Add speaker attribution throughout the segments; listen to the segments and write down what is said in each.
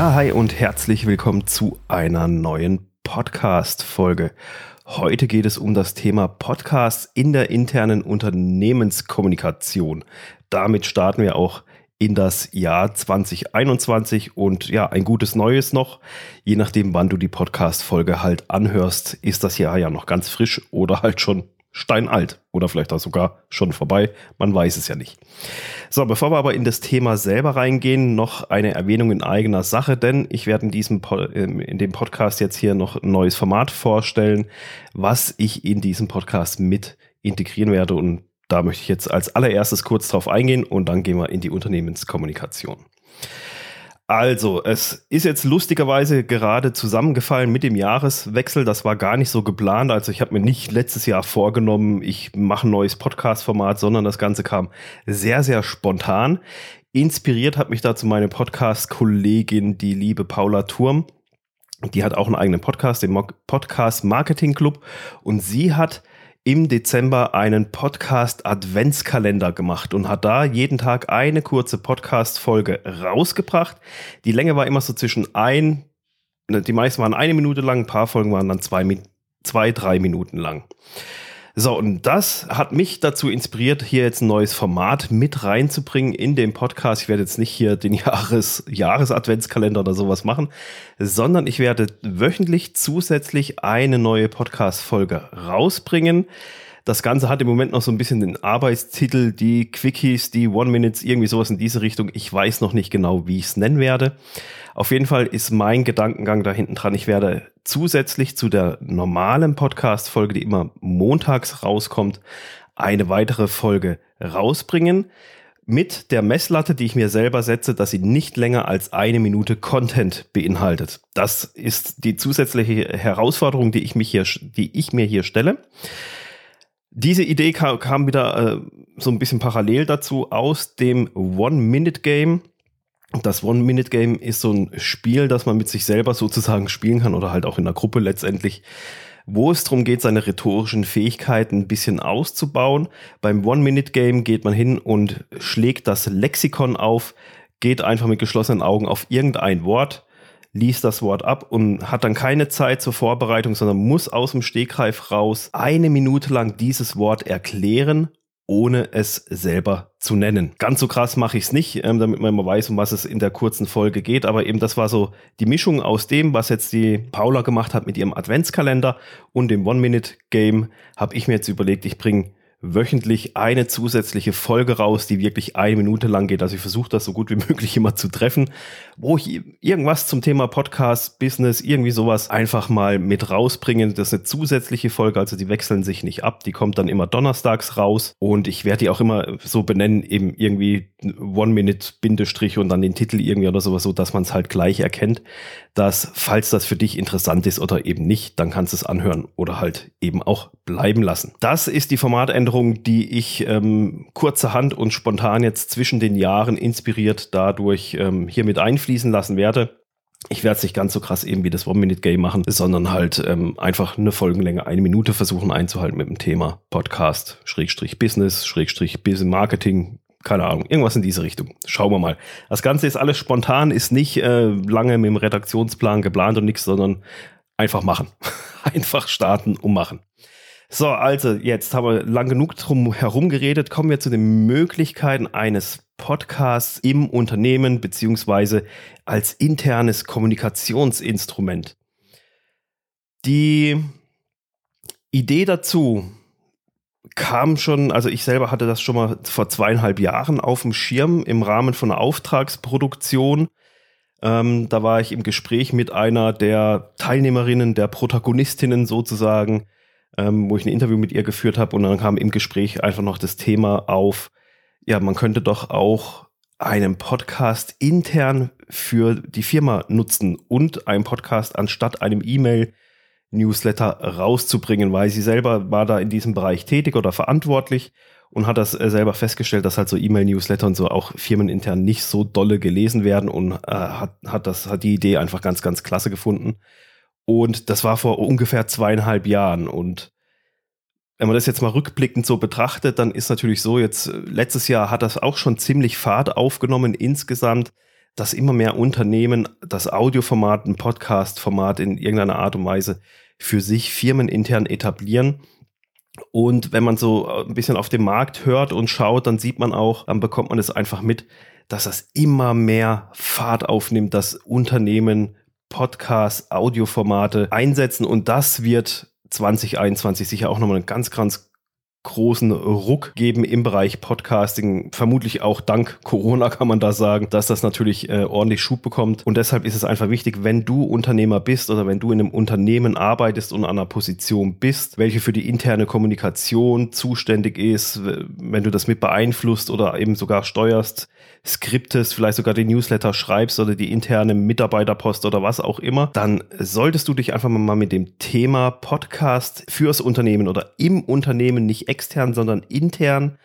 Speaker 1: Ja, hi und herzlich willkommen zu einer neuen Podcast-Folge. Heute geht es um das Thema Podcasts in der internen Unternehmenskommunikation. Damit starten wir auch in das Jahr 2021 und ja, ein gutes Neues noch. Je nachdem, wann du die Podcast-Folge halt anhörst, ist das Jahr ja noch ganz frisch oder halt schon steinalt oder vielleicht auch sogar schon vorbei. Man weiß es ja nicht. So, bevor wir aber in das Thema selber reingehen, noch eine Erwähnung in eigener Sache, denn ich werde in diesem ähm, in dem Podcast jetzt hier noch ein neues Format vorstellen, was ich in diesem Podcast mit integrieren werde und da möchte ich jetzt als allererstes kurz drauf eingehen und dann gehen wir in die Unternehmenskommunikation. Also, es ist jetzt lustigerweise gerade zusammengefallen mit dem Jahreswechsel. Das war gar nicht so geplant. Also, ich habe mir nicht letztes Jahr vorgenommen, ich mache ein neues Podcast-Format, sondern das Ganze kam sehr, sehr spontan. Inspiriert hat mich dazu meine Podcast-Kollegin, die liebe Paula Turm. Die hat auch einen eigenen Podcast, den Podcast Marketing Club. Und sie hat im Dezember einen Podcast-Adventskalender gemacht und hat da jeden Tag eine kurze Podcast-Folge rausgebracht. Die Länge war immer so zwischen ein, die meisten waren eine Minute lang, ein paar Folgen waren dann zwei, zwei drei Minuten lang. So, und das hat mich dazu inspiriert, hier jetzt ein neues Format mit reinzubringen in den Podcast. Ich werde jetzt nicht hier den Jahres, Jahres-Adventskalender oder sowas machen, sondern ich werde wöchentlich zusätzlich eine neue Podcast-Folge rausbringen. Das Ganze hat im Moment noch so ein bisschen den Arbeitstitel, die Quickies, die One-Minutes, irgendwie sowas in diese Richtung. Ich weiß noch nicht genau, wie ich es nennen werde. Auf jeden Fall ist mein Gedankengang da hinten dran. Ich werde zusätzlich zu der normalen Podcast-Folge, die immer montags rauskommt, eine weitere Folge rausbringen mit der Messlatte, die ich mir selber setze, dass sie nicht länger als eine Minute Content beinhaltet. Das ist die zusätzliche Herausforderung, die ich, mich hier, die ich mir hier stelle. Diese Idee kam, kam wieder äh, so ein bisschen parallel dazu aus dem One-Minute-Game. Das One-Minute-Game ist so ein Spiel, das man mit sich selber sozusagen spielen kann oder halt auch in der Gruppe letztendlich, wo es darum geht, seine rhetorischen Fähigkeiten ein bisschen auszubauen. Beim One-Minute-Game geht man hin und schlägt das Lexikon auf, geht einfach mit geschlossenen Augen auf irgendein Wort, liest das Wort ab und hat dann keine Zeit zur Vorbereitung, sondern muss aus dem Stegreif raus eine Minute lang dieses Wort erklären, ohne es selber zu nennen. Ganz so krass mache ich es nicht, ähm, damit man immer weiß, um was es in der kurzen Folge geht. Aber eben das war so die Mischung aus dem, was jetzt die Paula gemacht hat mit ihrem Adventskalender und dem One-Minute-Game, habe ich mir jetzt überlegt, ich bringe wöchentlich eine zusätzliche Folge raus, die wirklich eine Minute lang geht. Also ich versuche das so gut wie möglich immer zu treffen, wo ich irgendwas zum Thema Podcast, Business, irgendwie sowas einfach mal mit rausbringe. Das ist eine zusätzliche Folge, also die wechseln sich nicht ab. Die kommt dann immer donnerstags raus und ich werde die auch immer so benennen, eben irgendwie One-Minute-Bindestrich und dann den Titel irgendwie oder sowas, so dass man es halt gleich erkennt, dass falls das für dich interessant ist oder eben nicht, dann kannst du es anhören oder halt eben auch bleiben lassen. Das ist die Formatänderung Veränderung, die ich ähm, kurzerhand und spontan jetzt zwischen den Jahren inspiriert dadurch ähm, hier einfließen lassen werde. Ich werde es nicht ganz so krass eben wie das One-Minute-Game machen, sondern halt ähm, einfach eine Folgenlänge, eine Minute versuchen einzuhalten mit dem Thema Podcast, Schrägstrich Business, Schrägstrich Business Marketing, keine Ahnung, irgendwas in diese Richtung. Schauen wir mal. Das Ganze ist alles spontan, ist nicht äh, lange mit dem Redaktionsplan geplant und nichts, sondern einfach machen. einfach starten und machen. So, also jetzt haben wir lang genug drum herum geredet. Kommen wir zu den Möglichkeiten eines Podcasts im Unternehmen beziehungsweise als internes Kommunikationsinstrument. Die Idee dazu kam schon, also ich selber hatte das schon mal vor zweieinhalb Jahren auf dem Schirm im Rahmen von einer Auftragsproduktion. Ähm, da war ich im Gespräch mit einer der Teilnehmerinnen, der Protagonistinnen sozusagen ähm, wo ich ein Interview mit ihr geführt habe und dann kam im Gespräch einfach noch das Thema auf, ja, man könnte doch auch einen Podcast intern für die Firma nutzen und einen Podcast anstatt einem E-Mail Newsletter rauszubringen, weil sie selber war da in diesem Bereich tätig oder verantwortlich und hat das äh, selber festgestellt, dass halt so E-Mail-Newsletter und so auch firmenintern nicht so dolle gelesen werden und äh, hat, hat das, hat die Idee einfach ganz, ganz klasse gefunden. Und das war vor ungefähr zweieinhalb Jahren. Und wenn man das jetzt mal rückblickend so betrachtet, dann ist natürlich so, jetzt äh, letztes Jahr hat das auch schon ziemlich Fahrt aufgenommen insgesamt. dass immer mehr Unternehmen das Audioformat, ein Podcast-Format in irgendeiner Art und Weise für sich firmenintern etablieren. Und wenn man so ein bisschen auf den Markt hört und schaut, dann sieht man auch, dann bekommt man es einfach mit, dass das immer mehr Fahrt aufnimmt, dass Unternehmen Podcasts, Audioformate einsetzen und das wird 2021 sicher auch nochmal ein ganz, ganz großen Ruck geben im Bereich Podcasting. Vermutlich auch dank Corona kann man da sagen, dass das natürlich äh, ordentlich Schub bekommt. Und deshalb ist es einfach wichtig, wenn du Unternehmer bist oder wenn du in einem Unternehmen arbeitest und an einer Position bist, welche für die interne Kommunikation zuständig ist, wenn du das mit beeinflusst oder eben sogar steuerst, skriptest, vielleicht sogar den Newsletter schreibst oder die interne Mitarbeiterpost oder was auch immer, dann solltest du dich einfach mal mit dem Thema Podcast fürs Unternehmen oder im Unternehmen nicht extern, sondern intern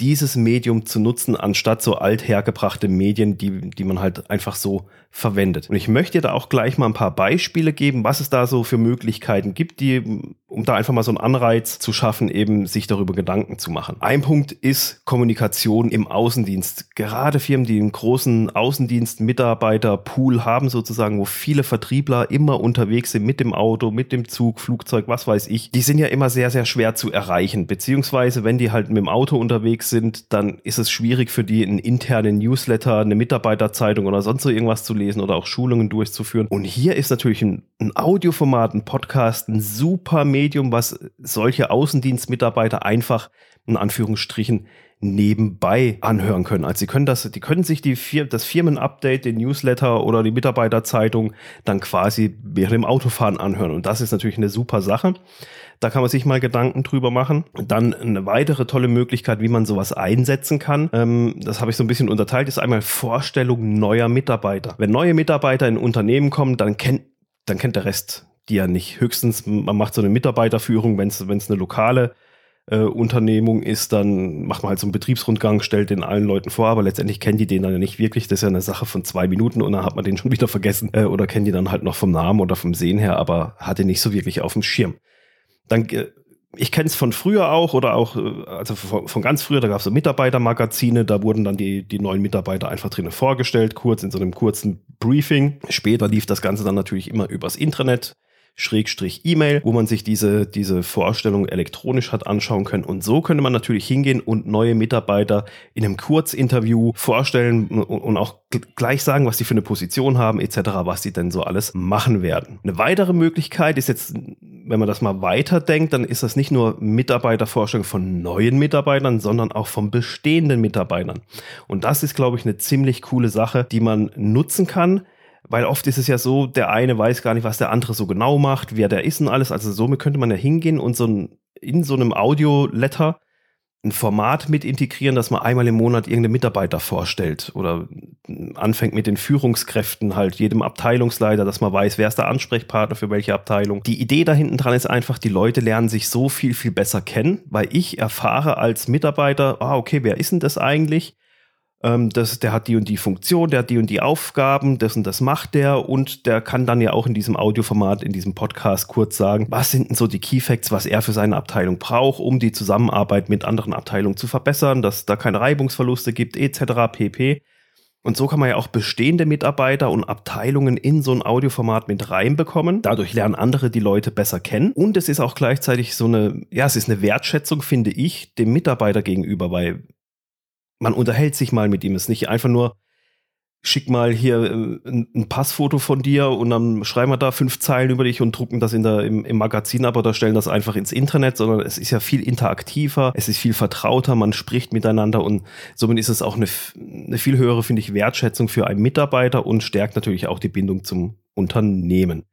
Speaker 1: dieses Medium zu nutzen, anstatt so althergebrachte Medien, die, die man halt einfach so verwendet. Und ich möchte da auch gleich mal ein paar Beispiele geben, was es da so für Möglichkeiten gibt, die, um da einfach mal so einen Anreiz zu schaffen, eben sich darüber Gedanken zu machen. Ein Punkt ist Kommunikation im Außendienst. Gerade Firmen, die einen großen Außendienst-Mitarbeiter-Pool haben, sozusagen, wo viele Vertriebler immer unterwegs sind mit dem Auto, mit dem Zug, Flugzeug, was weiß ich, die sind ja immer sehr, sehr schwer zu erreichen. Beziehungsweise, wenn die halt mit dem Auto unterwegs sind, dann ist es schwierig für die, einen internen Newsletter, eine Mitarbeiterzeitung oder sonst so irgendwas zu lesen oder auch Schulungen durchzuführen. Und hier ist natürlich ein, ein Audioformat, ein Podcast, ein super Medium, was solche Außendienstmitarbeiter einfach in Anführungsstrichen nebenbei anhören können. Also sie können das, die können sich die das Firmenupdate, den Newsletter oder die Mitarbeiterzeitung dann quasi während dem Autofahren anhören. Und das ist natürlich eine super Sache. Da kann man sich mal Gedanken drüber machen. Dann eine weitere tolle Möglichkeit, wie man sowas einsetzen kann. Ähm, das habe ich so ein bisschen unterteilt, ist einmal Vorstellung neuer Mitarbeiter. Wenn neue Mitarbeiter in Unternehmen kommen, dann kennt, dann kennt der Rest die ja nicht. Höchstens, man macht so eine Mitarbeiterführung, wenn es eine lokale äh, Unternehmung ist, dann macht man halt so einen Betriebsrundgang, stellt den allen Leuten vor, aber letztendlich kennen die den dann ja nicht wirklich. Das ist ja eine Sache von zwei Minuten und dann hat man den schon wieder vergessen äh, oder kennen die dann halt noch vom Namen oder vom Sehen her, aber hat den nicht so wirklich auf dem Schirm. Dann äh, ich kenne es von früher auch oder auch, äh, also von, von ganz früher, da gab es so Mitarbeitermagazine, da wurden dann die, die neuen Mitarbeiter einfach drinnen vorgestellt, kurz in so einem kurzen Briefing. Später lief das Ganze dann natürlich immer übers Intranet. Schrägstrich E-Mail, wo man sich diese, diese Vorstellung elektronisch hat anschauen können. Und so könnte man natürlich hingehen und neue Mitarbeiter in einem Kurzinterview vorstellen und auch gleich sagen, was die für eine Position haben, etc., was die denn so alles machen werden. Eine weitere Möglichkeit ist jetzt, wenn man das mal weiterdenkt, dann ist das nicht nur Mitarbeitervorstellung von neuen Mitarbeitern, sondern auch von bestehenden Mitarbeitern. Und das ist, glaube ich, eine ziemlich coole Sache, die man nutzen kann weil oft ist es ja so, der eine weiß gar nicht, was der andere so genau macht, wer der ist und alles. Also somit könnte man ja hingehen und so ein, in so einem Audio-Letter ein Format mit integrieren, dass man einmal im Monat irgendeinen Mitarbeiter vorstellt oder anfängt mit den Führungskräften, halt jedem Abteilungsleiter, dass man weiß, wer ist der Ansprechpartner für welche Abteilung. Die Idee da hinten dran ist einfach, die Leute lernen sich so viel, viel besser kennen, weil ich erfahre als Mitarbeiter, ah, okay, wer ist denn das eigentlich? Ähm, das, der hat die und die Funktion, der hat die und die Aufgaben, das und das macht der und der kann dann ja auch in diesem Audioformat, in diesem Podcast kurz sagen, was sind denn so die Key Facts, was er für seine Abteilung braucht, um die Zusammenarbeit mit anderen Abteilungen zu verbessern, dass da keine Reibungsverluste gibt, etc. pp. Und so kann man ja auch bestehende Mitarbeiter und Abteilungen in so ein Audioformat mit reinbekommen. Dadurch lernen andere die Leute besser kennen. Und es ist auch gleichzeitig so eine, ja, es ist eine Wertschätzung, finde ich, dem Mitarbeiter gegenüber, weil man unterhält sich mal mit ihm. Es ist nicht einfach nur, schick mal hier äh, ein, Passfoto von dir und dann schreiben wir da fünf Zeilen über dich und drucken das in der, im, im Magazin ab oder stellen das einfach ins Internet, sondern es ist ja viel interaktiver, es ist viel vertrauter, man spricht miteinander und somit ist es auch eine, eine viel höhere, finde ich, Wertschätzung für einen Mitarbeiter und stärkt natürlich auch die Bindung zum Unternehmen.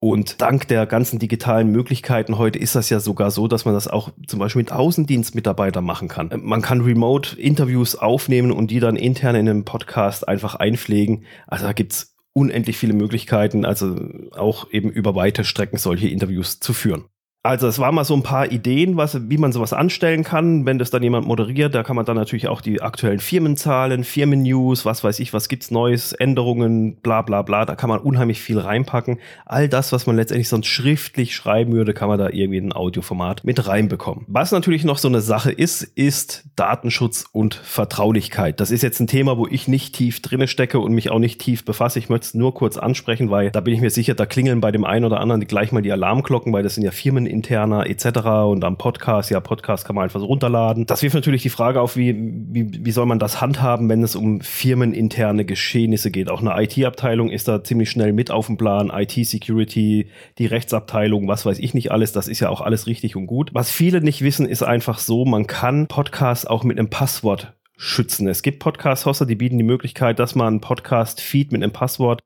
Speaker 1: Und dank der ganzen digitalen Möglichkeiten heute ist das ja sogar so, dass man das auch zum Beispiel mit Außendienstmitarbeitern machen kann. Man kann Remote-Interviews aufnehmen und die dann intern in einem Podcast einfach einpflegen. Also da gibt's unendlich viele Möglichkeiten, also auch eben über weite Strecken solche Interviews zu führen. Also es waren mal so ein paar Ideen, was, wie man sowas anstellen kann, wenn das dann jemand moderiert. Da kann man dann natürlich auch die aktuellen Firmenzahlen, Firmennews, was weiß ich, was gibt's Neues, Änderungen, bla bla bla. Da kann man unheimlich viel reinpacken. All das, was man letztendlich sonst schriftlich schreiben würde, kann man da irgendwie in ein Audioformat mit reinbekommen. Was natürlich noch so eine Sache ist, ist Datenschutz und Vertraulichkeit. Das ist jetzt ein Thema, wo ich nicht tief drinne stecke und mich auch nicht tief befasse. Ich möchte es nur kurz ansprechen, weil da bin ich mir sicher, da klingeln bei dem einen oder anderen gleich mal die Alarmglocken, weil das sind ja firmeninterner etc. und am Podcast, ja, Podcast kann man einfach so runterladen. Das wirft natürlich die Frage auf, wie, wie, wie soll man das handhaben, wenn es um firmeninterne Geschehnisse geht. Auch eine IT-Abteilung ist da ziemlich schnell mit auf dem Plan. IT-Security, die Rechtsabteilung, was weiß ich nicht alles, das ist ja auch alles richtig und gut. Was viele nicht wissen, ist einfach so, man kann Podcasts auch mit einem Passwort schützen. Es gibt Podcast-Hoster, die bieten die Möglichkeit, dass man einen Podcast-Feed mit einem Passwort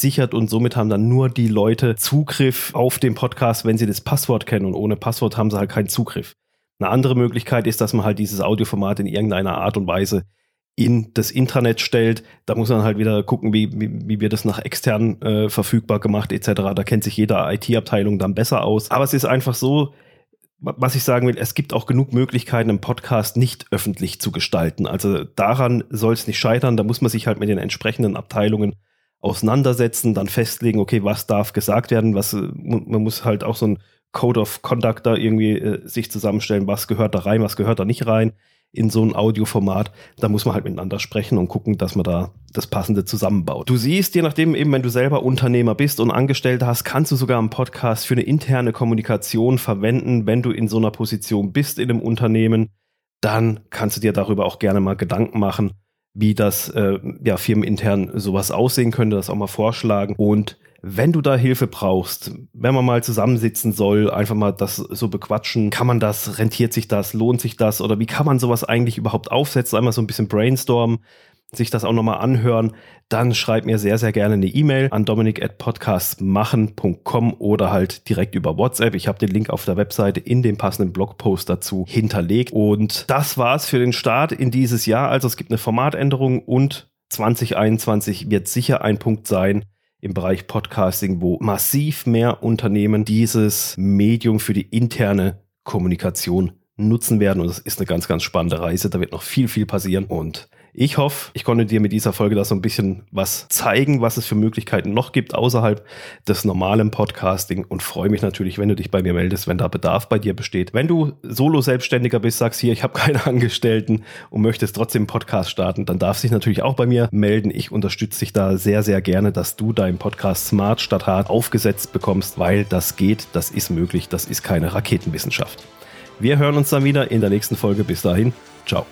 Speaker 1: sichert und somit haben dann nur die Leute Zugriff auf den Podcast, wenn sie das Passwort kennen und ohne Passwort haben sie halt keinen Zugriff. Eine andere Möglichkeit ist, dass man halt dieses Audioformat in irgendeiner Art und Weise in das Intranet stellt. Da muss man halt wieder gucken, wie, wie, wie wird das nach extern äh, verfügbar gemacht etc. Da kennt sich jede IT-Abteilung dann besser aus. Aber es ist einfach so, was ich sagen will, es gibt auch genug Möglichkeiten, einen Podcast nicht öffentlich zu gestalten. Also daran soll es nicht scheitern. Da muss man sich halt mit den entsprechenden Abteilungen auseinandersetzen, dann festlegen, okay, was darf gesagt werden, was man muss halt auch so ein Code of Conduct da irgendwie äh, sich zusammenstellen, was gehört da rein, was gehört da nicht rein in so ein Audioformat. Da muss man halt miteinander sprechen und gucken, dass man da das Passende zusammenbaut. Du siehst, je nachdem eben, wenn du selber Unternehmer bist und Angestellte hast, kannst du sogar einen Podcast für eine interne Kommunikation verwenden, wenn du in so einer Position bist in einem Unternehmen. Dann kannst du dir darüber auch gerne mal Gedanken machen, wie das äh, ja, firmenintern sowas aussehen könnte, das auch mal vorschlagen. Und wenn du da Hilfe brauchst, wenn man mal zusammensitzen soll, einfach mal das so bequatschen, kann man das, rentiert sich das, lohnt sich das? Oder wie kann man sowas eigentlich überhaupt aufsetzen, einmal so ein bisschen brainstormen, sich das auch nochmal anhören, dann schreib mir sehr, sehr gerne eine E-Mail an dominik.podcastmachen.com oder halt direkt über WhatsApp. Ich habe den Link auf der Webseite in dem passenden Blogpost dazu hinterlegt. Und das war's für den Start in dieses Jahr. Also es gibt eine Formatänderung und 2021 wird sicher ein Punkt sein, im Bereich Podcasting, wo massiv mehr Unternehmen dieses Medium für die interne Kommunikation nutzen werden. Und das ist eine ganz, ganz spannende Reise. Da wird noch viel, viel passieren. Und ich hoffe, ich konnte dir mit dieser Folge da so ein bisschen was zeigen, was es für Möglichkeiten noch gibt außerhalb des normalen Podcasting und freue mich natürlich, wenn du dich bei mir meldest, wenn da Bedarf bei dir besteht. Wenn du Solo-Selbstständiger bist, sagst hier, ich habe keine Angestellten und möchtest trotzdem einen Podcast starten, dann darfst du dich natürlich auch bei mir melden. Ich unterstütze dich da sehr, sehr gerne, dass du deinen Podcast Smart statt Hard aufgesetzt bekommst, weil das geht, das ist möglich, das ist keine Raketenwissenschaft. Wir hören uns dann wieder in der nächsten Folge. Bis dahin, ciao.